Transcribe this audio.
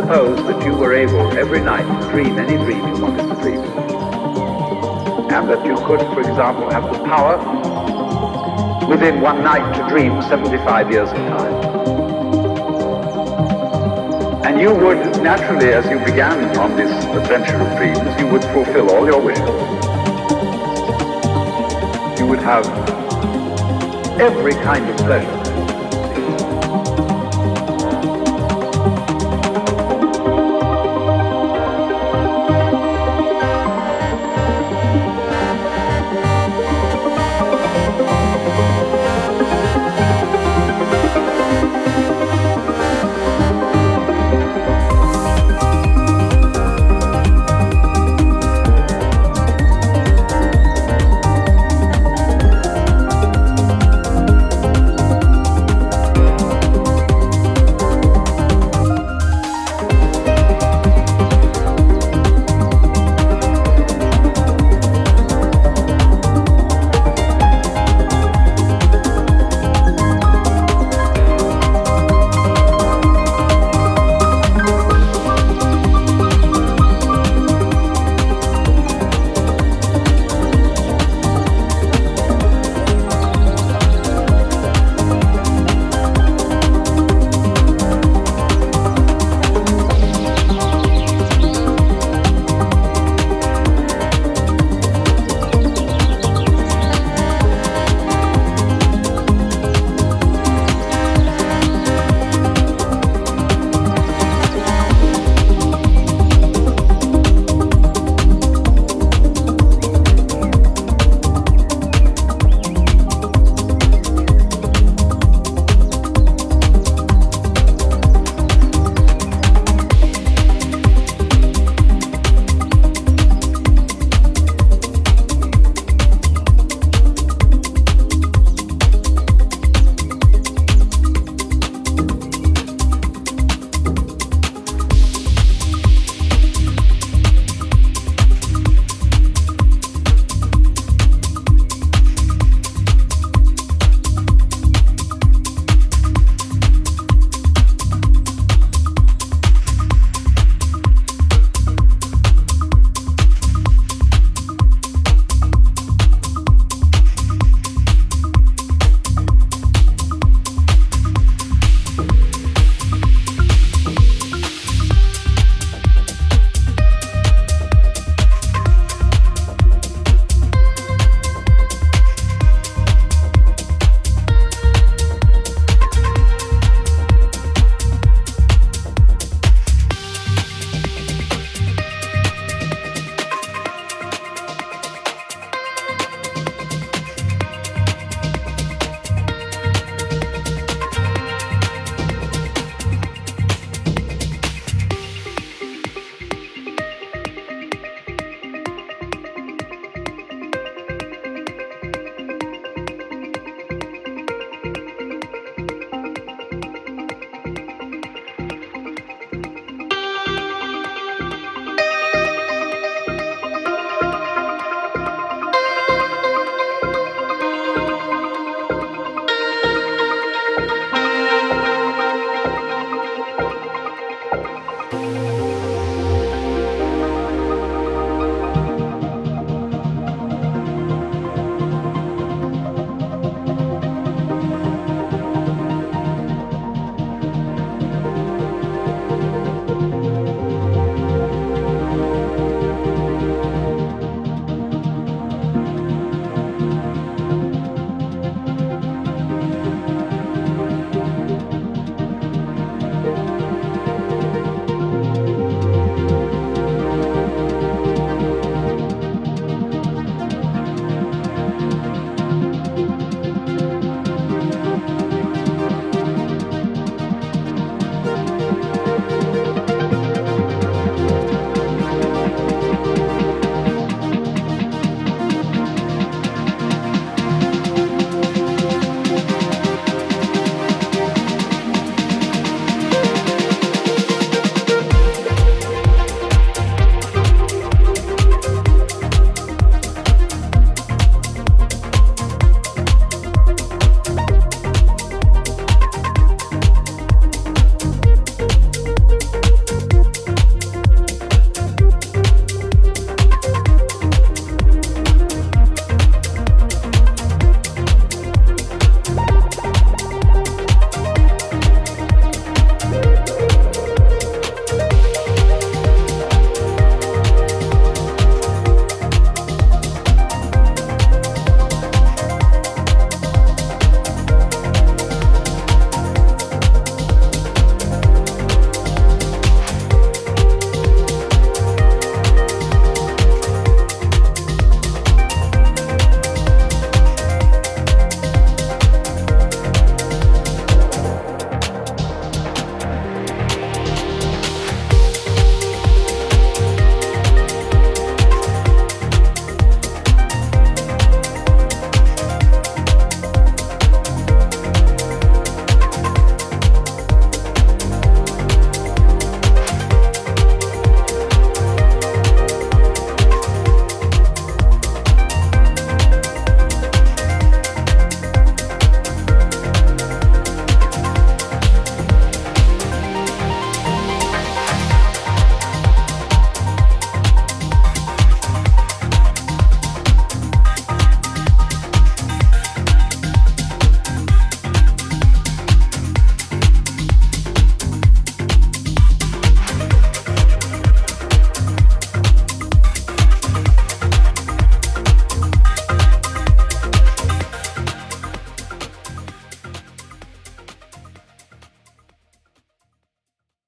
suppose that you were able every night to dream any dream you wanted to dream. And that you could, for example, have the power within one night to dream 75 years of time. And you would naturally, as you began on this adventure of dreams, you would fulfill all your wishes. You would have every kind of pleasure